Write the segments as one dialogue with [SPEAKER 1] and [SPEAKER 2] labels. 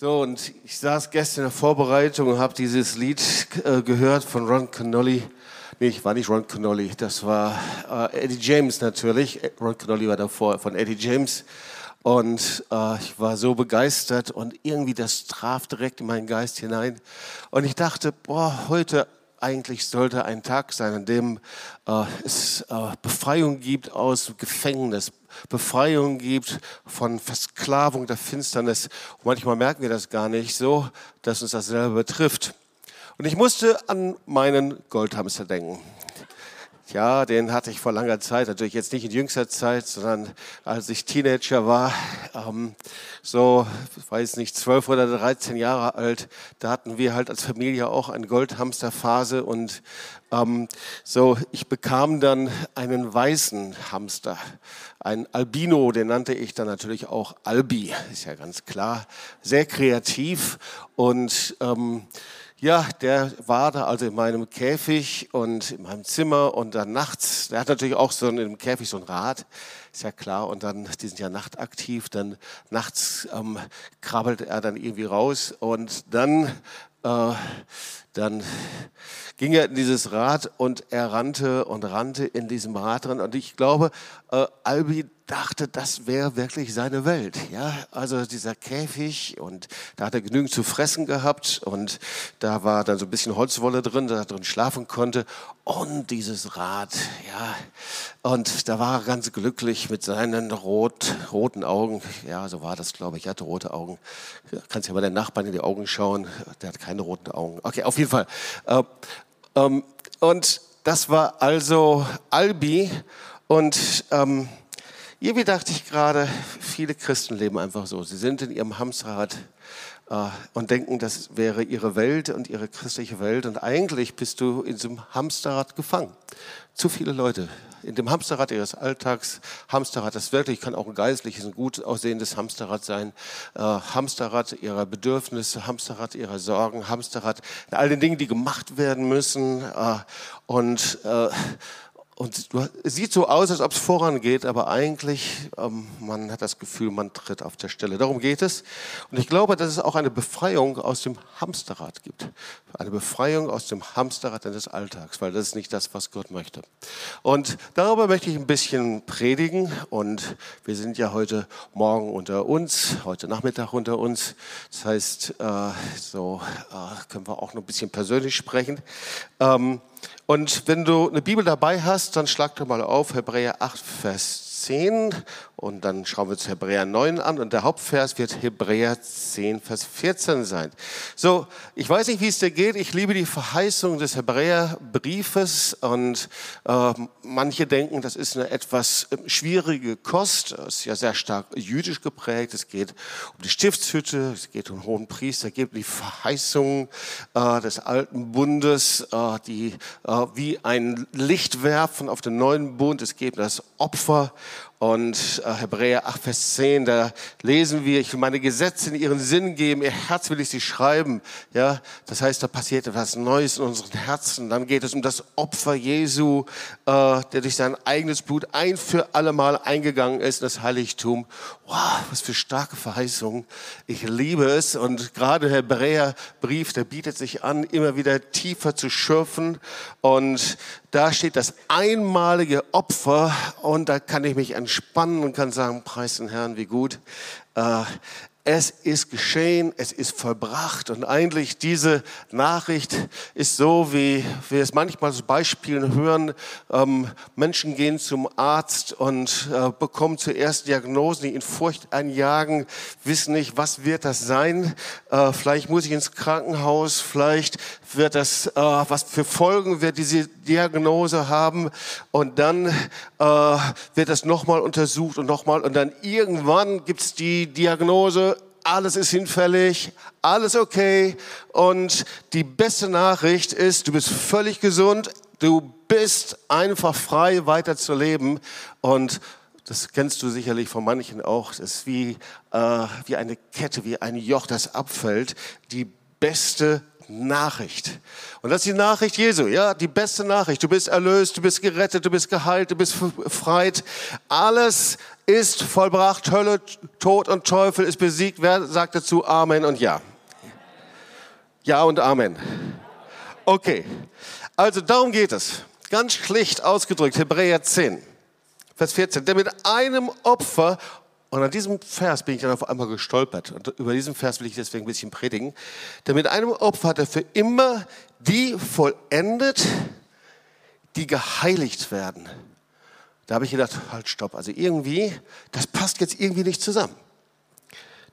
[SPEAKER 1] So, und ich saß gestern in der Vorbereitung und habe dieses Lied äh, gehört von Ron Connolly. Nee, ich war nicht Ron Connolly, das war äh, Eddie James natürlich. Ron Connolly war davor von Eddie James. Und äh, ich war so begeistert und irgendwie das traf direkt in meinen Geist hinein. Und ich dachte, boah, heute eigentlich sollte ein Tag sein, an dem äh, es äh, Befreiung gibt aus Gefängnis, Befreiung gibt von Versklavung der Finsternis. Und manchmal merken wir das gar nicht so, dass uns das selber betrifft. Und ich musste an meinen Goldhamster denken. Ja, den hatte ich vor langer Zeit, natürlich jetzt nicht in jüngster Zeit, sondern als ich Teenager war, ähm, so, weiß nicht, zwölf oder dreizehn Jahre alt, da hatten wir halt als Familie auch eine Goldhamsterphase und ähm, so, ich bekam dann einen weißen Hamster, ein Albino, den nannte ich dann natürlich auch Albi, ist ja ganz klar, sehr kreativ und ähm, ja, der war da also in meinem Käfig und in meinem Zimmer und dann nachts, der hat natürlich auch so einem Käfig so ein Rad, ist ja klar, und dann, die sind ja nachtaktiv, dann nachts ähm, krabbelt er dann irgendwie raus und dann, äh, dann ging er in dieses Rad und er rannte und rannte in diesem Rad drin und ich glaube, äh, Albi dachte, das wäre wirklich seine Welt. Ja, also dieser Käfig und da hat er genügend zu fressen gehabt und da war dann so ein bisschen Holzwolle drin, da er drin schlafen konnte und dieses Rad, ja. Und da war er ganz glücklich mit seinen rot, roten Augen. Ja, so war das, glaube ich. Er hatte rote Augen. Du kannst ja bei den Nachbarn in die Augen schauen. Der hat keine roten Augen. Okay, auf jeden Fall. Äh, ähm, und das war also Albi und ähm, irgendwie dachte ich gerade, viele Christen leben einfach so. Sie sind in ihrem Hamsterrad äh, und denken, das wäre ihre Welt und ihre christliche Welt. Und eigentlich bist du in diesem Hamsterrad gefangen. Zu viele Leute in dem Hamsterrad ihres Alltags. Hamsterrad, das wirklich kann auch ein geistliches, ein gut aussehendes Hamsterrad sein. Äh, Hamsterrad ihrer Bedürfnisse, Hamsterrad ihrer Sorgen, Hamsterrad all den Dingen, die gemacht werden müssen. Äh, und äh, und es sieht so aus, als ob es vorangeht, aber eigentlich, ähm, man hat das Gefühl, man tritt auf der Stelle. Darum geht es. Und ich glaube, dass es auch eine Befreiung aus dem Hamsterrad gibt. Eine Befreiung aus dem Hamsterrad des Alltags, weil das ist nicht das, was Gott möchte. Und darüber möchte ich ein bisschen predigen. Und wir sind ja heute Morgen unter uns, heute Nachmittag unter uns. Das heißt, äh, so äh, können wir auch noch ein bisschen persönlich sprechen. Ähm, und wenn du eine Bibel dabei hast, dann schlag doch mal auf Hebräer 8, Vers 10 und dann schauen wir uns Hebräer 9 an und der Hauptvers wird Hebräer 10, Vers 14 sein. So, ich weiß nicht, wie es dir geht. Ich liebe die Verheißung des Hebräerbriefes und äh, manche denken, das ist eine etwas ähm, schwierige Kost. Es ist ja sehr stark jüdisch geprägt. Es geht um die Stiftshütte, es geht um den hohen Priester, es geht um die Verheißung äh, des alten Bundes, äh, die äh, wie ein Licht werfen auf den neuen Bund. Es geht um das Opfer und äh, Hebräer 8, Vers 10, da lesen wir, ich will meine Gesetze in ihren Sinn geben, ihr Herz will ich sie schreiben. Ja, das heißt, da passiert etwas Neues in unseren Herzen. Dann geht es um das Opfer Jesu, äh, der durch sein eigenes Blut ein für alle Mal eingegangen ist in das Heiligtum. Wow, was für starke Verheißungen. Ich liebe es. Und gerade Hebräerbrief, der bietet sich an, immer wieder tiefer zu schürfen. Und da steht das einmalige Opfer und da kann ich mich entspannen und kann sagen, preis den Herrn, wie gut. Es ist geschehen, es ist vollbracht. Und eigentlich diese Nachricht ist so, wie wir es manchmal zu Beispielen hören. Ähm, Menschen gehen zum Arzt und äh, bekommen zuerst Diagnosen, die in Furcht einjagen, wissen nicht, was wird das sein. Äh, vielleicht muss ich ins Krankenhaus, vielleicht wird das, äh, was für Folgen wird diese Diagnose haben. Und dann äh, wird das nochmal untersucht und nochmal. Und dann irgendwann gibt es die Diagnose, alles ist hinfällig, alles okay. Und die beste Nachricht ist, du bist völlig gesund, du bist einfach frei, weiter zu leben. Und das kennst du sicherlich von manchen auch. Das ist wie, äh, wie eine Kette, wie ein Joch, das abfällt. Die beste Nachricht. Und das ist die Nachricht Jesu, ja, die beste Nachricht. Du bist erlöst, du bist gerettet, du bist geheilt, du bist befreit. Alles ist vollbracht. Hölle, Tod und Teufel ist besiegt. Wer sagt dazu Amen und Ja? Ja und Amen. Okay, also darum geht es. Ganz schlicht ausgedrückt, Hebräer 10, Vers 14. Der mit einem Opfer und an diesem Vers bin ich dann auf einmal gestolpert. Und über diesen Vers will ich deswegen ein bisschen predigen. Denn mit einem Opfer hat er für immer die vollendet, die geheiligt werden. Da habe ich gedacht, halt, stopp. Also irgendwie, das passt jetzt irgendwie nicht zusammen.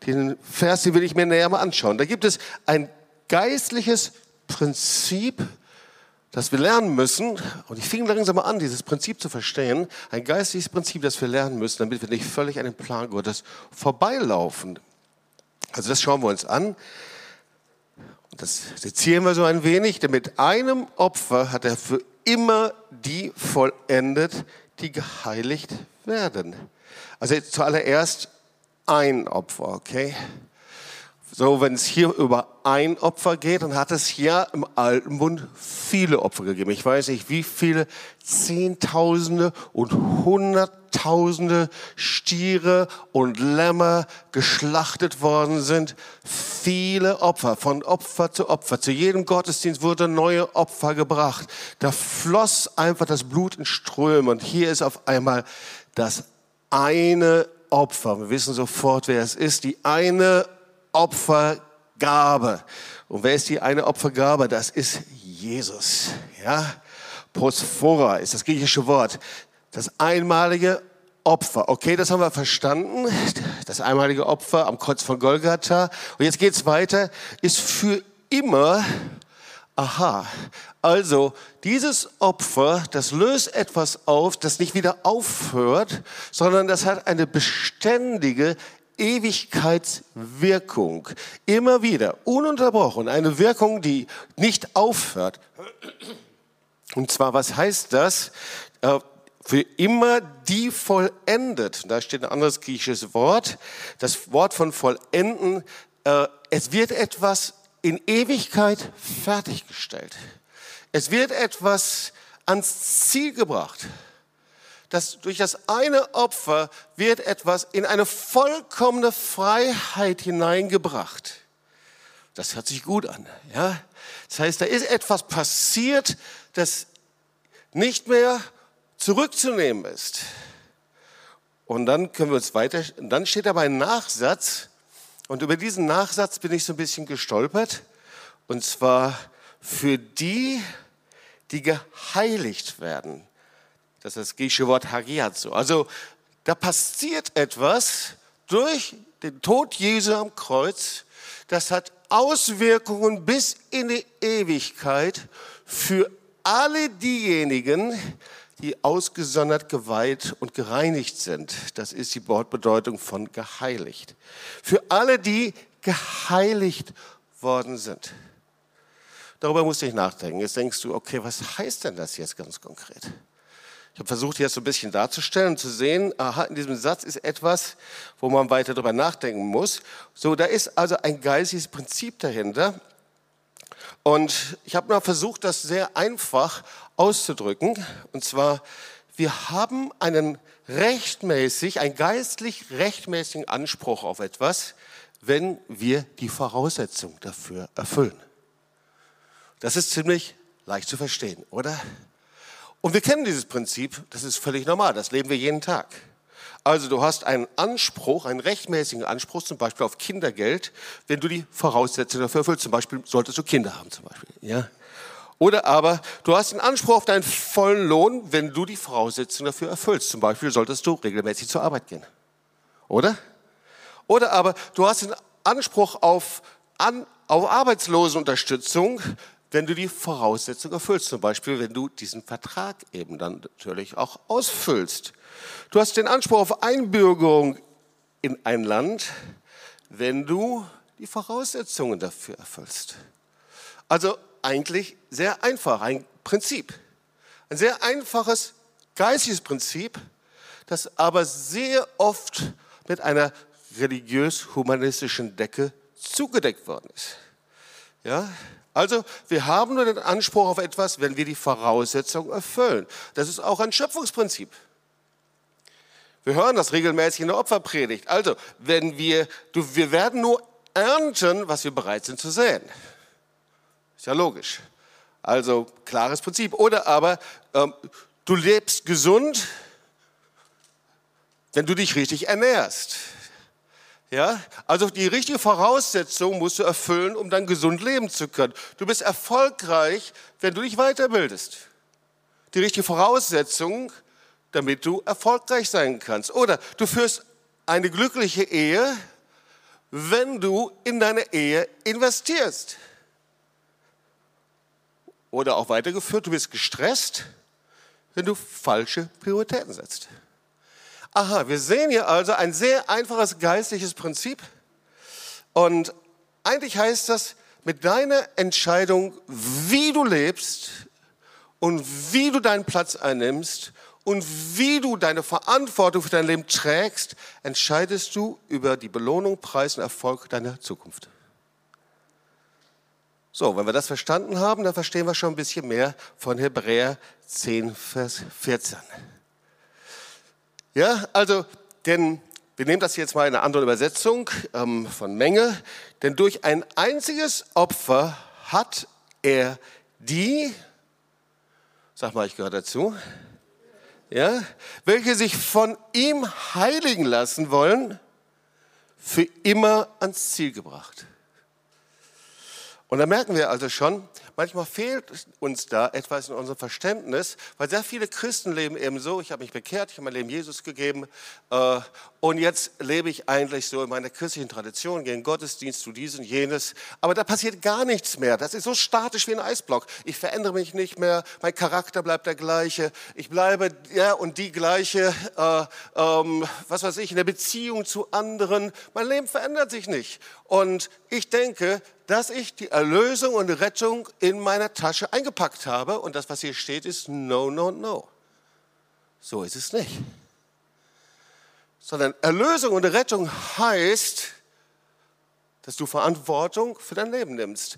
[SPEAKER 1] Den Vers, den will ich mir näher mal anschauen. Da gibt es ein geistliches Prinzip, das wir lernen müssen, und ich fing langsam an, dieses Prinzip zu verstehen, ein geistliches Prinzip, das wir lernen müssen, damit wir nicht völlig an den Plan Gottes vorbeilaufen. Also das schauen wir uns an. Das sezieren wir so ein wenig, denn mit einem Opfer hat er für immer die vollendet, die geheiligt werden. Also zuallererst ein Opfer, okay? So, wenn es hier über ein Opfer geht, dann hat es hier im Alten Bund viele Opfer gegeben. Ich weiß nicht, wie viele Zehntausende und Hunderttausende Stiere und Lämmer geschlachtet worden sind. Viele Opfer, von Opfer zu Opfer. Zu jedem Gottesdienst wurde neue Opfer gebracht. Da floss einfach das Blut in Strömen. Und hier ist auf einmal das eine Opfer. Wir wissen sofort, wer es ist. Die eine Opfergabe. Und wer ist die eine Opfergabe? Das ist Jesus. Ja? Prosphora ist das griechische Wort. Das einmalige Opfer. Okay, das haben wir verstanden. Das einmalige Opfer am Kreuz von Golgatha. Und jetzt geht's weiter. Ist für immer. Aha. Also, dieses Opfer, das löst etwas auf, das nicht wieder aufhört, sondern das hat eine beständige, Ewigkeitswirkung. Immer wieder, ununterbrochen. Eine Wirkung, die nicht aufhört. Und zwar, was heißt das? Äh, für immer die vollendet. Da steht ein anderes griechisches Wort. Das Wort von vollenden. Äh, es wird etwas in Ewigkeit fertiggestellt. Es wird etwas ans Ziel gebracht dass durch das eine Opfer wird etwas in eine vollkommene Freiheit hineingebracht. Das hört sich gut an, ja? Das heißt, da ist etwas passiert, das nicht mehr zurückzunehmen ist. Und dann können wir uns weiter, dann steht aber ein Nachsatz, und über diesen Nachsatz bin ich so ein bisschen gestolpert, und zwar für die, die geheiligt werden. Das ist das griechische Wort hagiazo. Also da passiert etwas durch den Tod Jesu am Kreuz. Das hat Auswirkungen bis in die Ewigkeit für alle diejenigen, die ausgesondert, geweiht und gereinigt sind. Das ist die Wortbedeutung von geheiligt. Für alle, die geheiligt worden sind. Darüber musste ich nachdenken. Jetzt denkst du, okay, was heißt denn das jetzt ganz konkret? Ich habe versucht, jetzt so ein bisschen darzustellen und zu sehen, aha, in diesem Satz ist etwas, wo man weiter darüber nachdenken muss. So, da ist also ein geistiges Prinzip dahinter. Und ich habe mal versucht, das sehr einfach auszudrücken. Und zwar, wir haben einen rechtmäßig, einen geistlich rechtmäßigen Anspruch auf etwas, wenn wir die Voraussetzung dafür erfüllen. Das ist ziemlich leicht zu verstehen, oder? Und wir kennen dieses Prinzip, das ist völlig normal, das leben wir jeden Tag. Also du hast einen Anspruch, einen rechtmäßigen Anspruch, zum Beispiel auf Kindergeld, wenn du die Voraussetzungen dafür erfüllst. Zum Beispiel solltest du Kinder haben, zum Beispiel. Ja? Oder aber du hast einen Anspruch auf deinen vollen Lohn, wenn du die Voraussetzungen dafür erfüllst. Zum Beispiel solltest du regelmäßig zur Arbeit gehen. Oder? Oder aber du hast einen Anspruch auf, an, auf Arbeitslosenunterstützung, wenn du die Voraussetzungen erfüllst, zum Beispiel wenn du diesen Vertrag eben dann natürlich auch ausfüllst. Du hast den Anspruch auf Einbürgerung in ein Land, wenn du die Voraussetzungen dafür erfüllst. Also eigentlich sehr einfach, ein Prinzip. Ein sehr einfaches geistiges Prinzip, das aber sehr oft mit einer religiös-humanistischen Decke zugedeckt worden ist. Ja, Also wir haben nur den Anspruch auf etwas, wenn wir die Voraussetzungen erfüllen. Das ist auch ein Schöpfungsprinzip. Wir hören das regelmäßig in der Opferpredigt. Also, wenn wir, du, wir werden nur ernten, was wir bereit sind zu säen. Ist ja logisch. Also klares Prinzip. Oder aber ähm, du lebst gesund, wenn du dich richtig ernährst. Ja, also die richtige Voraussetzung musst du erfüllen, um dann gesund leben zu können. Du bist erfolgreich, wenn du dich weiterbildest. Die richtige Voraussetzung, damit du erfolgreich sein kannst. Oder du führst eine glückliche Ehe, wenn du in deine Ehe investierst. Oder auch weitergeführt, du bist gestresst, wenn du falsche Prioritäten setzt. Aha, wir sehen hier also ein sehr einfaches geistliches Prinzip. Und eigentlich heißt das, mit deiner Entscheidung, wie du lebst und wie du deinen Platz einnimmst und wie du deine Verantwortung für dein Leben trägst, entscheidest du über die Belohnung, Preis und Erfolg deiner Zukunft. So, wenn wir das verstanden haben, dann verstehen wir schon ein bisschen mehr von Hebräer 10, Vers 14. Ja, also, denn wir nehmen das jetzt mal in einer anderen Übersetzung ähm, von Menge. Denn durch ein einziges Opfer hat er die, sag mal, ich gehöre dazu, ja, welche sich von ihm heiligen lassen wollen, für immer ans Ziel gebracht. Und da merken wir also schon, manchmal fehlt uns da etwas in unserem Verständnis, weil sehr viele Christen leben eben so, ich habe mich bekehrt, ich habe mein Leben Jesus gegeben äh, und jetzt lebe ich eigentlich so in meiner christlichen Tradition, gehe in Gottesdienst, zu dies und jenes, aber da passiert gar nichts mehr. Das ist so statisch wie ein Eisblock. Ich verändere mich nicht mehr, mein Charakter bleibt der gleiche, ich bleibe ja und die gleiche, äh, ähm, was weiß ich, in der Beziehung zu anderen. Mein Leben verändert sich nicht. Und ich denke, dass ich die Erlösung und Rettung in meiner Tasche eingepackt habe. Und das, was hier steht, ist no, no, no. So ist es nicht. Sondern Erlösung und Rettung heißt, dass du Verantwortung für dein Leben nimmst.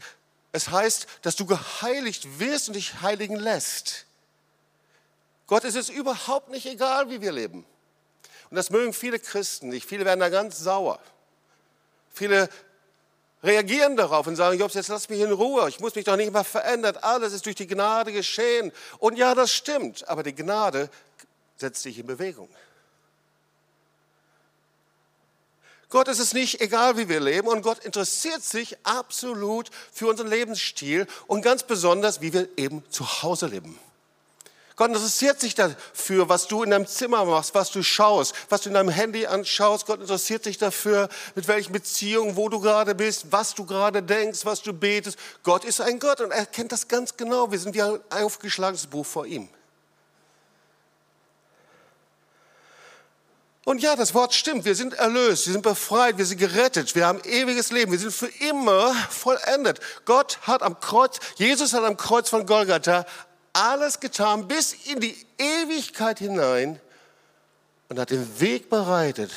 [SPEAKER 1] Es heißt, dass du geheiligt wirst und dich heiligen lässt. Gott ist es überhaupt nicht egal, wie wir leben. Und das mögen viele Christen nicht. Viele werden da ganz sauer. Viele reagieren darauf und sagen, Jobs, jetzt lass mich in Ruhe, ich muss mich doch nicht mehr verändern, alles ist durch die Gnade geschehen. Und ja, das stimmt, aber die Gnade setzt dich in Bewegung. Gott ist es nicht egal, wie wir leben und Gott interessiert sich absolut für unseren Lebensstil und ganz besonders, wie wir eben zu Hause leben. Gott interessiert sich dafür, was du in deinem Zimmer machst, was du schaust, was du in deinem Handy anschaust. Gott interessiert sich dafür, mit welchen Beziehungen, wo du gerade bist, was du gerade denkst, was du betest. Gott ist ein Gott und er kennt das ganz genau. Wir sind wie ein aufgeschlagenes Buch vor ihm. Und ja, das Wort stimmt. Wir sind erlöst, wir sind befreit, wir sind gerettet, wir haben ewiges Leben, wir sind für immer vollendet. Gott hat am Kreuz, Jesus hat am Kreuz von Golgatha alles getan bis in die Ewigkeit hinein und hat den Weg bereitet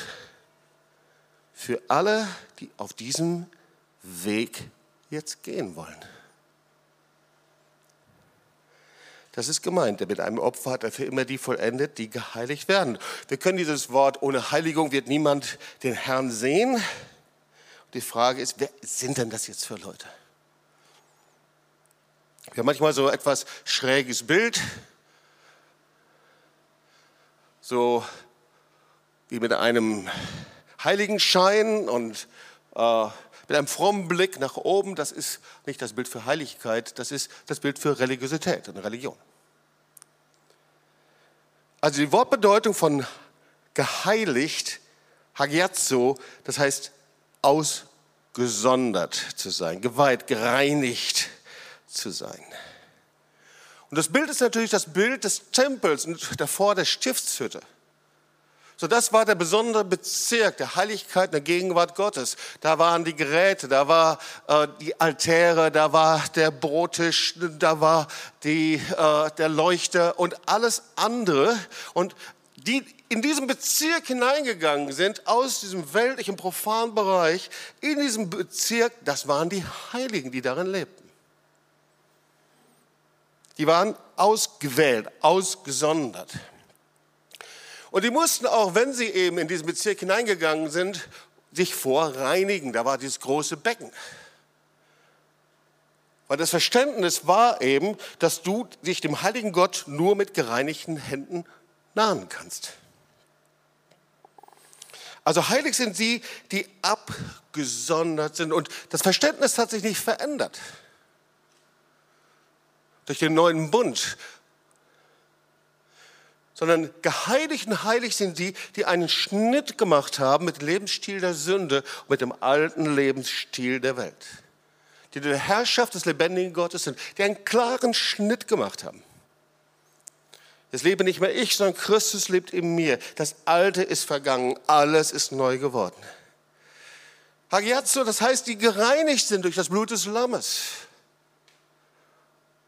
[SPEAKER 1] für alle, die auf diesem Weg jetzt gehen wollen. Das ist gemeint. Mit einem Opfer hat er für immer die vollendet, die geheiligt werden. Wir können dieses Wort, ohne Heiligung wird niemand den Herrn sehen. Die Frage ist, wer sind denn das jetzt für Leute? Wir haben manchmal so etwas schräges Bild, so wie mit einem Heiligenschein und äh, mit einem frommen Blick nach oben. Das ist nicht das Bild für Heiligkeit, das ist das Bild für Religiosität und Religion. Also die Wortbedeutung von geheiligt, hagiazo, das heißt ausgesondert zu sein, geweiht, gereinigt zu sein. Und das Bild ist natürlich das Bild des Tempels und davor der Stiftshütte. So, das war der besondere Bezirk der Heiligkeit der Gegenwart Gottes. Da waren die Geräte, da war äh, die Altäre, da war der Brottisch, da war die, äh, der Leuchter und alles andere. Und die in diesen Bezirk hineingegangen sind, aus diesem weltlichen profanen Bereich, in diesem Bezirk, das waren die Heiligen, die darin lebten. Die waren ausgewählt, ausgesondert. Und die mussten auch, wenn sie eben in diesen Bezirk hineingegangen sind, sich vorreinigen. Da war dieses große Becken. Weil das Verständnis war eben, dass du dich dem heiligen Gott nur mit gereinigten Händen nahen kannst. Also heilig sind sie, die abgesondert sind. Und das Verständnis hat sich nicht verändert. Durch den neuen Bund. Sondern geheiligt und heilig sind die, die einen Schnitt gemacht haben mit dem Lebensstil der Sünde und mit dem alten Lebensstil der Welt. Die der Herrschaft des lebendigen Gottes sind, die einen klaren Schnitt gemacht haben. Es lebe nicht mehr ich, sondern Christus lebt in mir. Das Alte ist vergangen, alles ist neu geworden. Hagiazo, das heißt, die gereinigt sind durch das Blut des Lammes.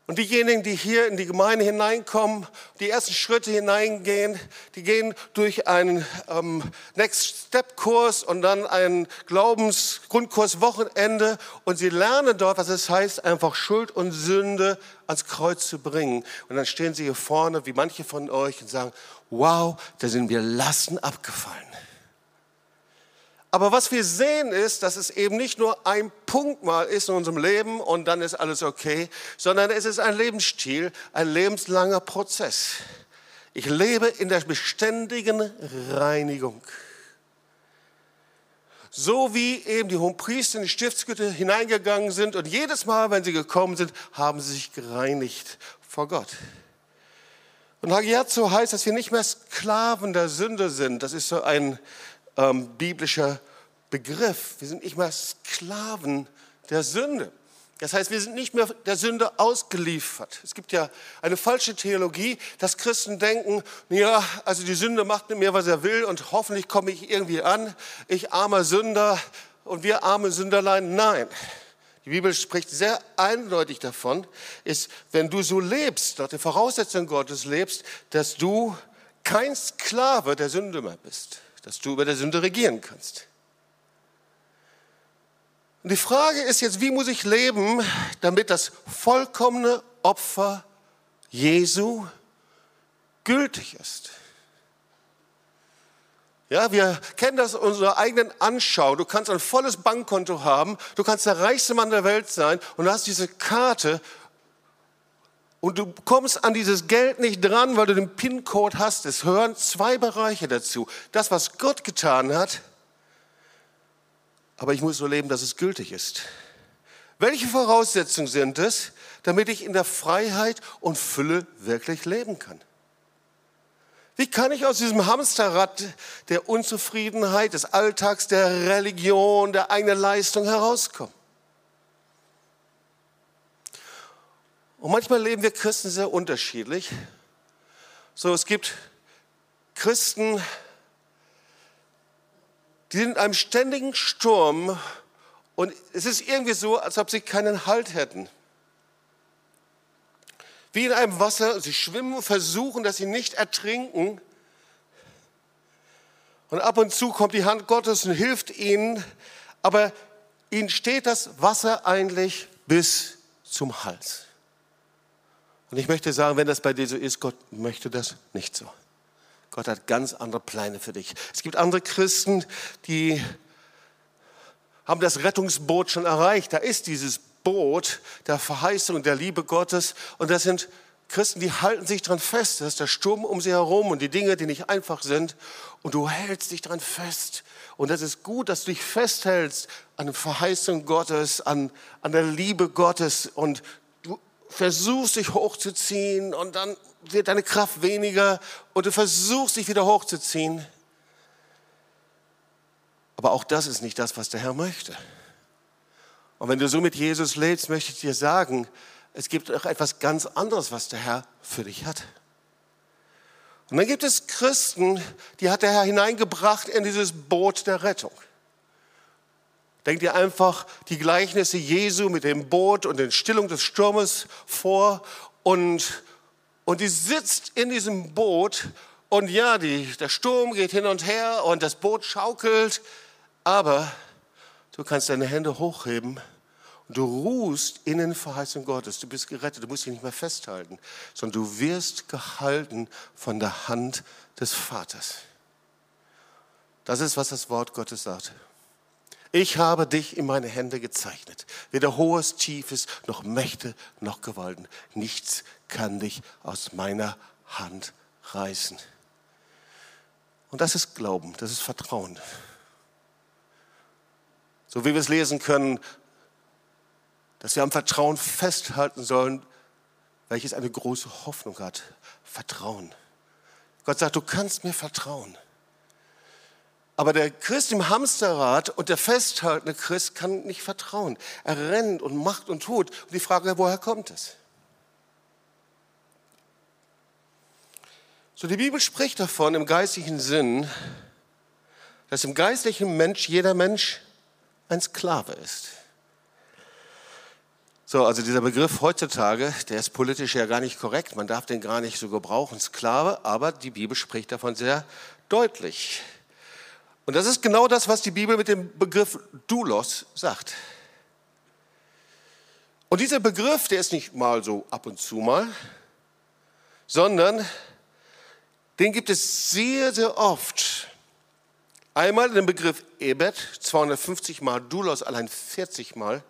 [SPEAKER 1] Und diejenigen, die hier in die Gemeinde hineinkommen, die ersten Schritte hineingehen, die gehen durch einen ähm, Next Step Kurs und dann einen Glaubensgrundkurs Wochenende und sie lernen dort, was es heißt, einfach Schuld und Sünde ans Kreuz zu bringen. Und dann stehen sie hier vorne, wie manche von euch, und sagen, wow, da sind wir Lasten abgefallen. Aber was wir sehen ist, dass es eben nicht nur ein Punkt mal ist in unserem Leben und dann ist alles okay, sondern es ist ein Lebensstil, ein lebenslanger Prozess. Ich lebe in der beständigen Reinigung. So wie eben die Hohenpriester in die Stiftskütte hineingegangen sind und jedes Mal, wenn sie gekommen sind, haben sie sich gereinigt vor Gott. Und Hagiazo heißt, dass wir nicht mehr Sklaven der Sünde sind. Das ist so ein ähm, biblischer Begriff. Wir sind nicht mehr Sklaven der Sünde. Das heißt, wir sind nicht mehr der Sünde ausgeliefert. Es gibt ja eine falsche Theologie, dass Christen denken, ja, also die Sünde macht mit mir, was er will und hoffentlich komme ich irgendwie an. Ich armer Sünder und wir arme Sünderlein. Nein. Die Bibel spricht sehr eindeutig davon, ist, wenn du so lebst, nach der Voraussetzung Gottes lebst, dass du kein Sklave der Sünde mehr bist dass du über der Sünde regieren kannst. Und die Frage ist jetzt, wie muss ich leben, damit das vollkommene Opfer Jesu gültig ist? Ja, wir kennen das unserer eigenen Anschauung. Du kannst ein volles Bankkonto haben, du kannst der reichste Mann der Welt sein und du hast diese Karte und du kommst an dieses Geld nicht dran, weil du den PIN-Code hast. Es hören zwei Bereiche dazu. Das, was Gott getan hat, aber ich muss so leben, dass es gültig ist. Welche Voraussetzungen sind es, damit ich in der Freiheit und Fülle wirklich leben kann? Wie kann ich aus diesem Hamsterrad der Unzufriedenheit, des Alltags, der Religion, der eigenen Leistung herauskommen? Und manchmal leben wir Christen sehr unterschiedlich. So, es gibt Christen, die sind in einem ständigen Sturm und es ist irgendwie so, als ob sie keinen Halt hätten. Wie in einem Wasser, sie schwimmen, versuchen, dass sie nicht ertrinken. Und ab und zu kommt die Hand Gottes und hilft ihnen, aber ihnen steht das Wasser eigentlich bis zum Hals. Und ich möchte sagen, wenn das bei dir so ist, Gott möchte das nicht so. Gott hat ganz andere Pläne für dich. Es gibt andere Christen, die haben das Rettungsboot schon erreicht. Da ist dieses Boot der Verheißung, der Liebe Gottes. Und das sind Christen, die halten sich dran fest. Das ist der Sturm um sie herum und die Dinge, die nicht einfach sind. Und du hältst dich dran fest. Und das ist gut, dass du dich festhältst an der Verheißung Gottes, an, an der Liebe Gottes. Und versuchst dich hochzuziehen und dann wird deine Kraft weniger und du versuchst dich wieder hochzuziehen. Aber auch das ist nicht das, was der Herr möchte. Und wenn du so mit Jesus lebst, möchte ich dir sagen, es gibt auch etwas ganz anderes, was der Herr für dich hat. Und dann gibt es Christen, die hat der Herr hineingebracht in dieses Boot der Rettung. Denk dir einfach die Gleichnisse Jesu mit dem Boot und den Stillung des Sturmes vor und, und die sitzt in diesem Boot und ja, die, der Sturm geht hin und her und das Boot schaukelt, aber du kannst deine Hände hochheben Und du ruhst in den Verheißungen Gottes. Du bist gerettet. Du musst dich nicht mehr festhalten, sondern du wirst gehalten von der Hand des Vaters. Das ist, was das Wort Gottes sagt. Ich habe dich in meine Hände gezeichnet. Weder hohes, tiefes, noch Mächte, noch Gewalten. Nichts kann dich aus meiner Hand reißen. Und das ist Glauben, das ist Vertrauen. So wie wir es lesen können, dass wir am Vertrauen festhalten sollen, welches eine große Hoffnung hat. Vertrauen. Gott sagt, du kannst mir vertrauen. Aber der Christ im Hamsterrad und der festhaltende Christ kann nicht vertrauen. Er rennt und macht und tut. Und die Frage, woher kommt es? So, die Bibel spricht davon im geistlichen Sinn, dass im geistlichen Mensch jeder Mensch ein Sklave ist. So, also dieser Begriff heutzutage, der ist politisch ja gar nicht korrekt, man darf den gar nicht so gebrauchen, Sklave, aber die Bibel spricht davon sehr deutlich. Und das ist genau das, was die Bibel mit dem Begriff Doulos sagt. Und dieser Begriff, der ist nicht mal so ab und zu mal, sondern den gibt es sehr, sehr oft. Einmal den Begriff Ebed, 250 Mal, Doulos allein 40 Mal.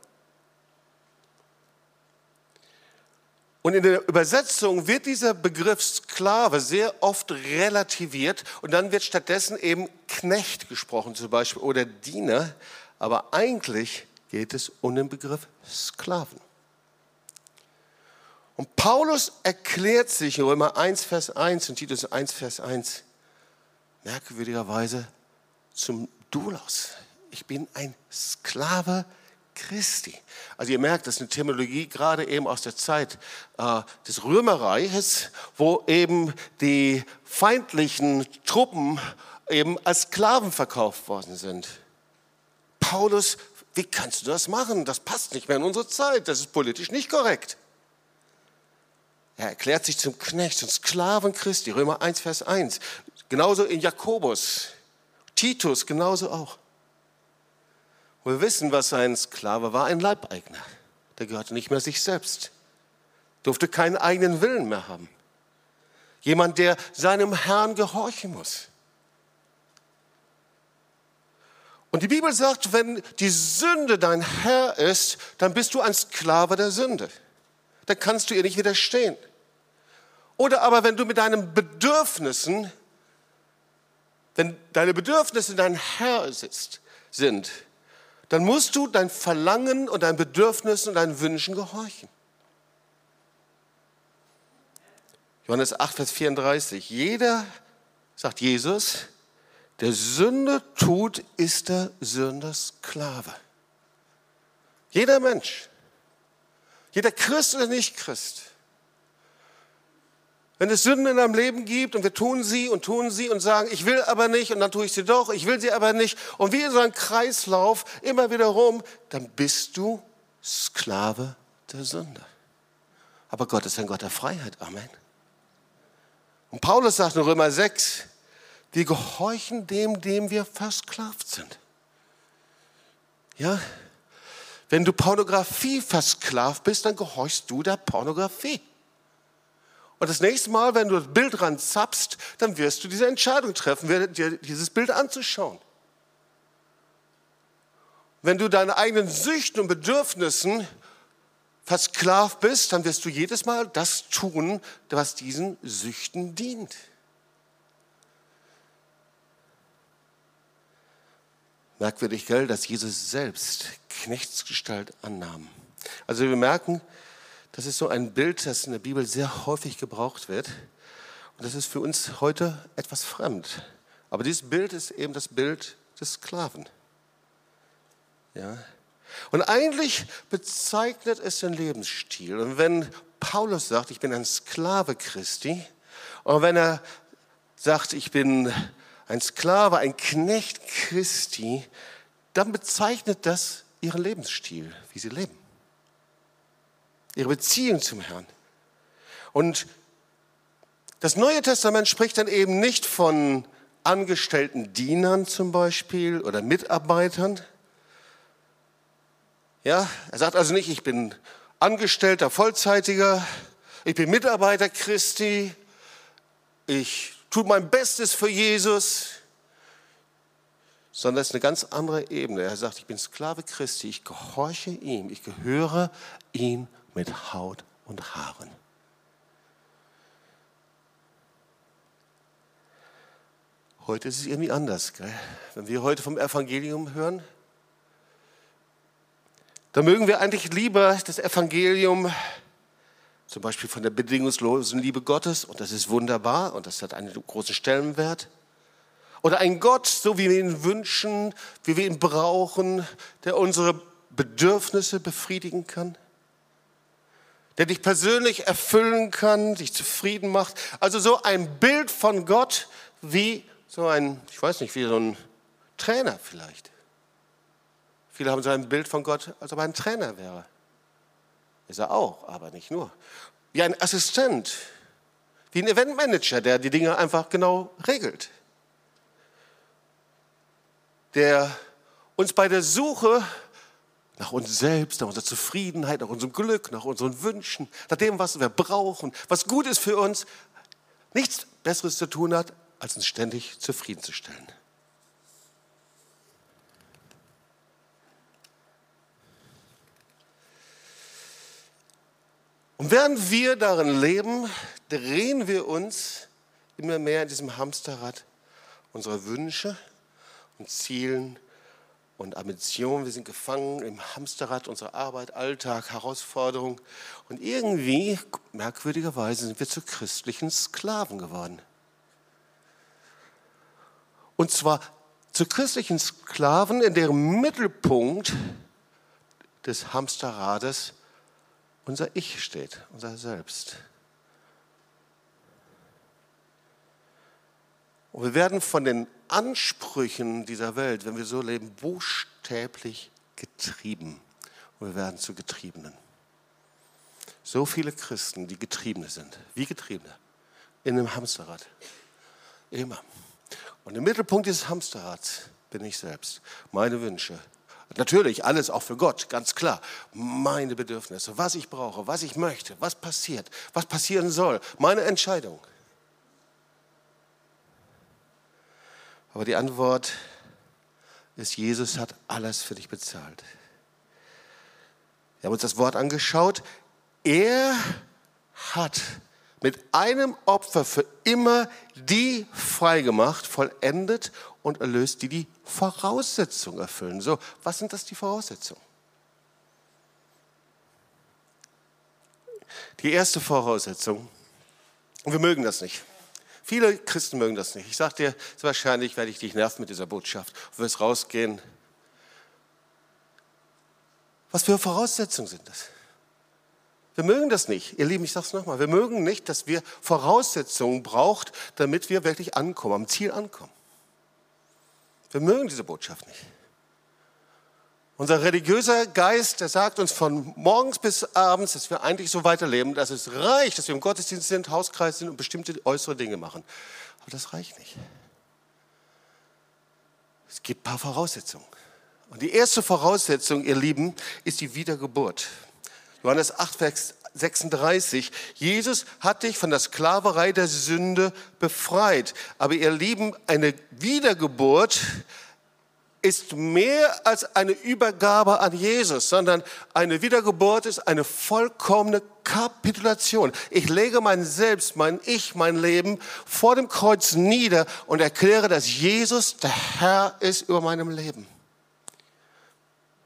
[SPEAKER 1] Und in der Übersetzung wird dieser Begriff Sklave sehr oft relativiert und dann wird stattdessen eben Knecht gesprochen zum Beispiel oder Diener. Aber eigentlich geht es um den Begriff Sklaven. Und Paulus erklärt sich in Römer 1, Vers 1 und Titus 1, Vers 1 merkwürdigerweise zum Doulos. Ich bin ein Sklave Christi. Also ihr merkt, das ist eine Terminologie gerade eben aus der Zeit äh, des Römerreiches, wo eben die feindlichen Truppen eben als Sklaven verkauft worden sind. Paulus, wie kannst du das machen? Das passt nicht mehr in unsere Zeit. Das ist politisch nicht korrekt. Er erklärt sich zum Knecht, zum Sklaven Christi, Römer 1, Vers 1. Genauso in Jakobus, Titus genauso auch. Wir wissen, was ein Sklave war, ein Leibeigner. Der gehörte nicht mehr sich selbst, durfte keinen eigenen Willen mehr haben. Jemand, der seinem Herrn gehorchen muss. Und die Bibel sagt, wenn die Sünde dein Herr ist, dann bist du ein Sklave der Sünde. Dann kannst du ihr nicht widerstehen. Oder aber wenn du mit deinen Bedürfnissen, wenn deine Bedürfnisse dein Herr sind, dann musst du dein Verlangen und dein Bedürfnis und deinen Wünschen gehorchen. Johannes 8, Vers 34. Jeder, sagt Jesus, der Sünde tut, ist der Sündersklave. Jeder Mensch, jeder Christ oder nicht Christ, wenn es Sünden in deinem Leben gibt und wir tun sie und tun sie und sagen, ich will aber nicht und dann tue ich sie doch, ich will sie aber nicht und wie in so einem Kreislauf immer wieder rum, dann bist du Sklave der Sünde. Aber Gott ist ein Gott der Freiheit. Amen. Und Paulus sagt in Römer 6, wir gehorchen dem, dem wir versklavt sind. Ja? Wenn du Pornografie versklavt bist, dann gehorchst du der Pornografie. Und das nächste Mal, wenn du das Bild ranzappst, dann wirst du diese Entscheidung treffen, dir dieses Bild anzuschauen. Wenn du deinen eigenen Süchten und Bedürfnissen versklavt bist, dann wirst du jedes Mal das tun, was diesen Süchten dient. Merkwürdig, gell, dass Jesus selbst Knechtsgestalt annahm. Also wir merken, das ist so ein Bild, das in der Bibel sehr häufig gebraucht wird. Und das ist für uns heute etwas fremd. Aber dieses Bild ist eben das Bild des Sklaven. Ja. Und eigentlich bezeichnet es den Lebensstil. Und wenn Paulus sagt, ich bin ein Sklave Christi, und wenn er sagt, ich bin ein Sklave, ein Knecht Christi, dann bezeichnet das ihren Lebensstil, wie sie leben ihre Beziehung zum Herrn. Und das Neue Testament spricht dann eben nicht von angestellten Dienern zum Beispiel oder Mitarbeitern. Ja, er sagt also nicht, ich bin Angestellter, Vollzeitiger, ich bin Mitarbeiter Christi, ich tue mein Bestes für Jesus, sondern es ist eine ganz andere Ebene. Er sagt, ich bin Sklave Christi, ich gehorche ihm, ich gehöre ihm mit Haut und Haaren. Heute ist es irgendwie anders. Gell? Wenn wir heute vom Evangelium hören, dann mögen wir eigentlich lieber das Evangelium, zum Beispiel von der bedingungslosen Liebe Gottes, und das ist wunderbar und das hat einen großen Stellenwert. Oder ein Gott, so wie wir ihn wünschen, wie wir ihn brauchen, der unsere Bedürfnisse befriedigen kann, der dich persönlich erfüllen kann, dich zufrieden macht. Also so ein Bild von Gott wie so ein, ich weiß nicht, wie so ein Trainer vielleicht. Viele haben so ein Bild von Gott, als ob er ein Trainer wäre. Ist er auch, aber nicht nur. Wie ein Assistent, wie ein Eventmanager, der die Dinge einfach genau regelt. Der uns bei der Suche nach uns selbst, nach unserer Zufriedenheit, nach unserem Glück, nach unseren Wünschen, nach dem, was wir brauchen, was gut ist für uns, nichts Besseres zu tun hat, als uns ständig zufriedenzustellen. Und während wir darin leben, drehen wir uns immer mehr in diesem Hamsterrad unserer Wünsche und Zielen und Ambitionen. Wir sind gefangen im Hamsterrad unserer Arbeit, Alltag, Herausforderungen. Und irgendwie, merkwürdigerweise, sind wir zu christlichen Sklaven geworden. Und zwar zu christlichen Sklaven, in deren Mittelpunkt des Hamsterrades unser Ich steht, unser Selbst. Und wir werden von den Ansprüchen dieser Welt, wenn wir so leben, buchstäblich getrieben. Und wir werden zu Getriebenen. So viele Christen, die Getriebene sind. Wie Getriebene? In einem Hamsterrad. Immer. Und im Mittelpunkt dieses Hamsterrads bin ich selbst. Meine Wünsche. Natürlich alles auch für Gott, ganz klar. Meine Bedürfnisse, was ich brauche, was ich möchte, was passiert, was passieren soll. Meine Entscheidung. Aber die Antwort ist, Jesus hat alles für dich bezahlt. Wir haben uns das Wort angeschaut. Er hat mit einem Opfer für immer die freigemacht, vollendet und erlöst, die die Voraussetzungen erfüllen. So, was sind das die Voraussetzungen? Die erste Voraussetzung, und wir mögen das nicht. Viele Christen mögen das nicht. Ich sage dir, wahrscheinlich werde ich dich nerven mit dieser Botschaft. Du wirst rausgehen. Was für Voraussetzungen sind das? Wir mögen das nicht. Ihr Lieben, ich sage es nochmal. Wir mögen nicht, dass wir Voraussetzungen braucht, damit wir wirklich ankommen, am Ziel ankommen. Wir mögen diese Botschaft nicht. Unser religiöser Geist, der sagt uns von morgens bis abends, dass wir eigentlich so weiterleben, dass es reicht, dass wir im Gottesdienst sind, Hauskreis sind und bestimmte äußere Dinge machen. Aber das reicht nicht. Es gibt ein paar Voraussetzungen. Und die erste Voraussetzung, ihr Lieben, ist die Wiedergeburt. Johannes 8, Vers 36. Jesus hat dich von der Sklaverei der Sünde befreit. Aber ihr Lieben, eine Wiedergeburt ist mehr als eine Übergabe an Jesus, sondern eine Wiedergeburt ist eine vollkommene Kapitulation. Ich lege mein Selbst, mein Ich, mein Leben vor dem Kreuz nieder und erkläre, dass Jesus der Herr ist über meinem Leben.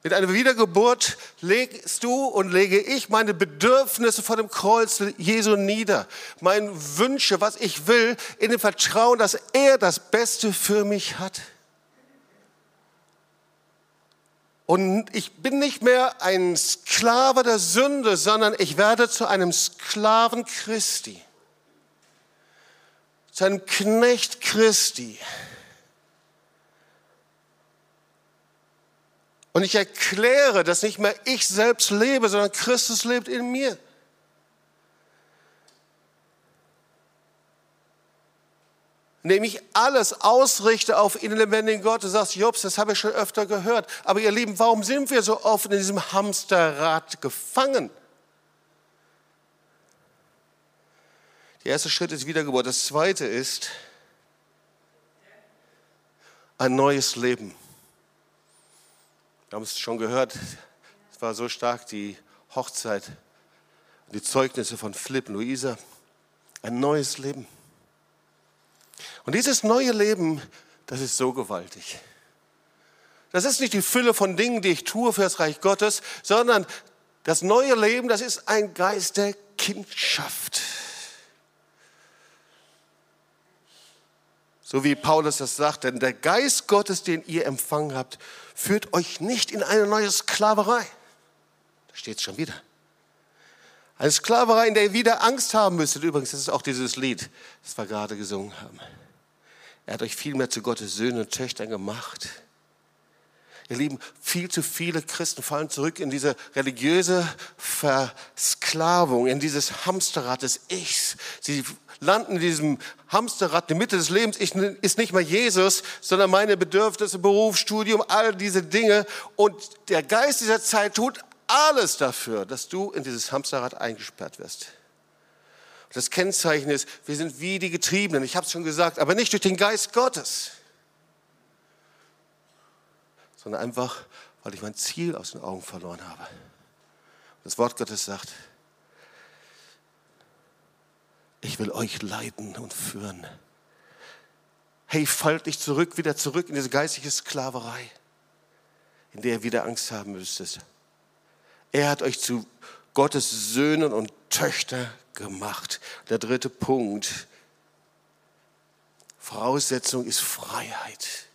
[SPEAKER 1] Mit einer Wiedergeburt legst du und lege ich meine Bedürfnisse vor dem Kreuz Jesu nieder. Meine Wünsche, was ich will, in dem Vertrauen, dass er das Beste für mich hat. Und ich bin nicht mehr ein Sklave der Sünde, sondern ich werde zu einem Sklaven Christi. Zu einem Knecht Christi. Und ich erkläre, dass nicht mehr ich selbst lebe, sondern Christus lebt in mir. Indem ich alles ausrichte auf den lebendigen Gott. Du sagst, Jobs, das habe ich schon öfter gehört. Aber ihr Lieben, warum sind wir so oft in diesem Hamsterrad gefangen? Der erste Schritt ist Wiedergeburt. Das zweite ist ein neues Leben. Wir haben es schon gehört, es war so stark die Hochzeit, die Zeugnisse von und Luisa. Ein neues Leben. Und dieses neue Leben, das ist so gewaltig. Das ist nicht die Fülle von Dingen, die ich tue für das Reich Gottes, sondern das neue Leben, das ist ein Geist der Kindschaft. So wie Paulus das sagt, denn der Geist Gottes, den ihr empfangen habt, führt euch nicht in eine neue Sklaverei. Da steht es schon wieder. Eine Sklaverei, in der ihr wieder Angst haben müsstet. Übrigens, das ist auch dieses Lied, das wir gerade gesungen haben. Er hat euch vielmehr zu Gottes Söhnen und Töchtern gemacht. Ihr Lieben, viel zu viele Christen fallen zurück in diese religiöse Versklavung, in dieses Hamsterrad des Ichs. Sie landen in diesem Hamsterrad, die Mitte des Lebens ich, ist nicht mehr Jesus, sondern meine Bedürfnisse, Beruf, Studium, all diese Dinge. Und der Geist dieser Zeit tut alles dafür, dass du in dieses Hamsterrad eingesperrt wirst. Das Kennzeichen ist, wir sind wie die Getriebenen, ich habe es schon gesagt, aber nicht durch den Geist Gottes, sondern einfach, weil ich mein Ziel aus den Augen verloren habe. Das Wort Gottes sagt, ich will euch leiten und führen. Hey, fallt nicht zurück, wieder zurück in diese geistige Sklaverei, in der ihr wieder Angst haben müsstet. Er hat euch zu Gottes Söhnen und Töchter gemacht. Der dritte Punkt. Voraussetzung ist Freiheit.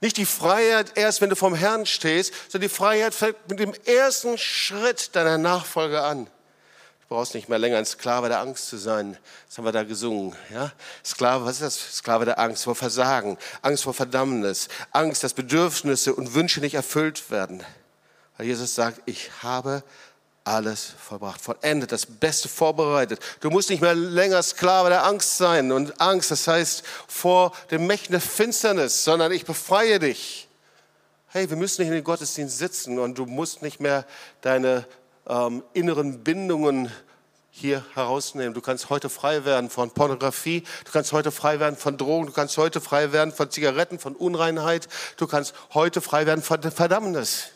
[SPEAKER 1] Nicht die Freiheit erst, wenn du vom Herrn stehst, sondern die Freiheit fängt mit dem ersten Schritt deiner Nachfolge an. Du brauchst nicht mehr länger ein Sklave der Angst zu sein. Das haben wir da gesungen. Ja? Sklave, was ist das? Sklave der Angst vor Versagen, Angst vor Verdammnis, Angst, dass Bedürfnisse und Wünsche nicht erfüllt werden. Weil Jesus sagt, ich habe alles vollbracht, vollendet, das Beste vorbereitet. Du musst nicht mehr länger Sklave der Angst sein. Und Angst, das heißt vor dem Mächten der Finsternis, sondern ich befreie dich. Hey, wir müssen nicht in den Gottesdienst sitzen und du musst nicht mehr deine ähm, inneren Bindungen hier herausnehmen. Du kannst heute frei werden von Pornografie, du kannst heute frei werden von Drogen, du kannst heute frei werden von Zigaretten, von Unreinheit, du kannst heute frei werden von Verdammnis.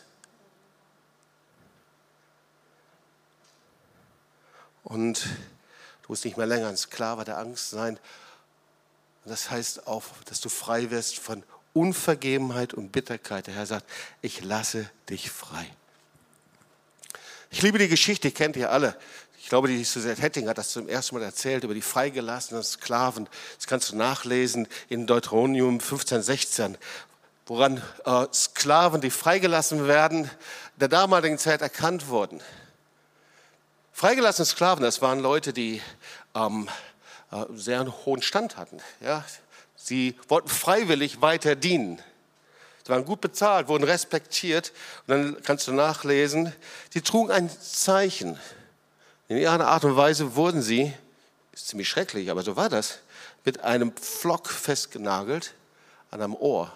[SPEAKER 1] Und du musst nicht mehr länger ein Sklave der Angst sein. Das heißt auch, dass du frei wirst von Unvergebenheit und Bitterkeit. Der Herr sagt, ich lasse dich frei. Ich liebe die Geschichte, kennt ihr alle. Ich glaube, die Suzette Hetting hat das zum ersten Mal erzählt über die freigelassenen Sklaven. Das kannst du nachlesen in Deuteronomium 15, 16, woran äh, Sklaven, die freigelassen werden, der damaligen Zeit erkannt wurden. Freigelassene Sklaven, das waren Leute, die ähm, äh, sehr einen hohen Stand hatten. Ja? Sie wollten freiwillig weiter dienen. Sie waren gut bezahlt, wurden respektiert. Und dann kannst du nachlesen, sie trugen ein Zeichen. In ihrer Art und Weise wurden sie, ist ziemlich schrecklich, aber so war das, mit einem Pflock festgenagelt an einem Ohr.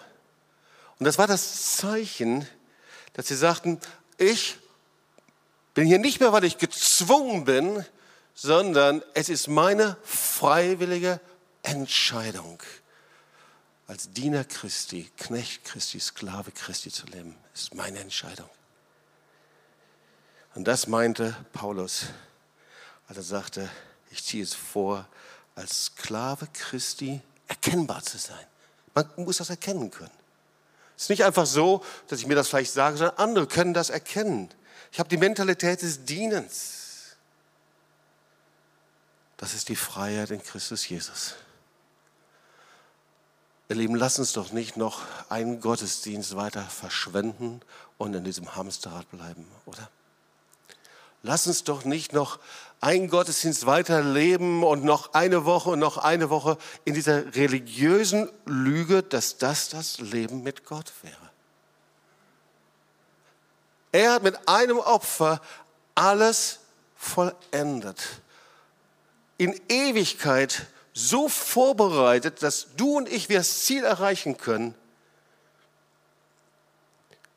[SPEAKER 1] Und das war das Zeichen, dass sie sagten, ich bin hier nicht mehr, weil ich gezwungen bin, sondern es ist meine freiwillige Entscheidung als Diener Christi, Knecht Christi, Sklave Christi zu leben, ist meine Entscheidung. Und das meinte Paulus, als er sagte, ich ziehe es vor, als Sklave Christi erkennbar zu sein. Man muss das erkennen können. Es ist nicht einfach so, dass ich mir das vielleicht sage, sondern andere können das erkennen. Ich habe die Mentalität des Dienens. Das ist die Freiheit in Christus Jesus. Ihr Lieben, lass uns doch nicht noch einen Gottesdienst weiter verschwenden und in diesem Hamsterrad bleiben, oder? Lass uns doch nicht noch einen Gottesdienst weiterleben und noch eine Woche und noch eine Woche in dieser religiösen Lüge, dass das das Leben mit Gott wäre. Er hat mit einem Opfer alles vollendet. In Ewigkeit so vorbereitet, dass du und ich wir das Ziel erreichen können,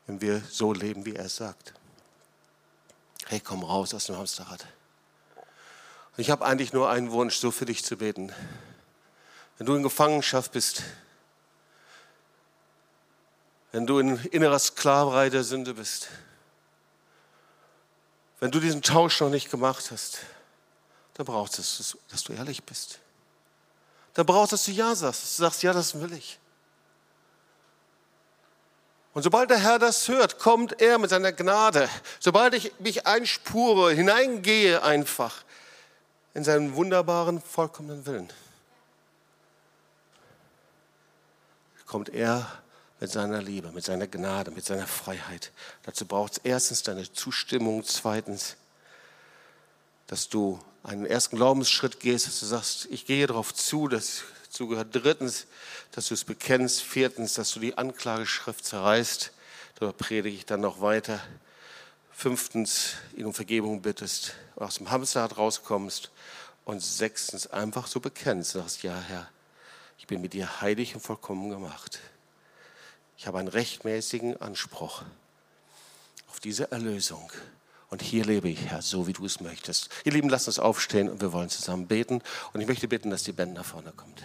[SPEAKER 1] wenn wir so leben, wie er es sagt. Hey, komm raus aus dem Hamsterrad. Ich habe eigentlich nur einen Wunsch, so für dich zu beten. Wenn du in Gefangenschaft bist, wenn du in innerer Sklaverei der Sünde bist, wenn du diesen Tausch noch nicht gemacht hast, dann braucht es, dass du ehrlich bist. Dann braucht es, dass du Ja sagst. Dass du sagst, ja, das will ich. Und sobald der Herr das hört, kommt er mit seiner Gnade. Sobald ich mich einspure, hineingehe einfach in seinen wunderbaren, vollkommenen Willen, kommt er mit seiner Liebe, mit seiner Gnade, mit seiner Freiheit. Dazu braucht es erstens deine Zustimmung, zweitens, dass du einen ersten Glaubensschritt gehst, dass du sagst, ich gehe darauf zu, dazu gehört drittens, dass du es bekennst, viertens, dass du die Anklageschrift zerreißt, darüber predige ich dann noch weiter, fünftens, ihn um Vergebung bittest, aus dem Hamsterrad rauskommst. Und sechstens, einfach so bekennst, sagst, ja Herr, ich bin mit dir heilig und vollkommen gemacht. Ich habe einen rechtmäßigen Anspruch auf diese Erlösung. Und hier lebe ich, Herr, so wie du es möchtest. Ihr Lieben, lasst uns aufstehen und wir wollen zusammen beten. Und ich möchte bitten, dass die Band nach vorne kommt.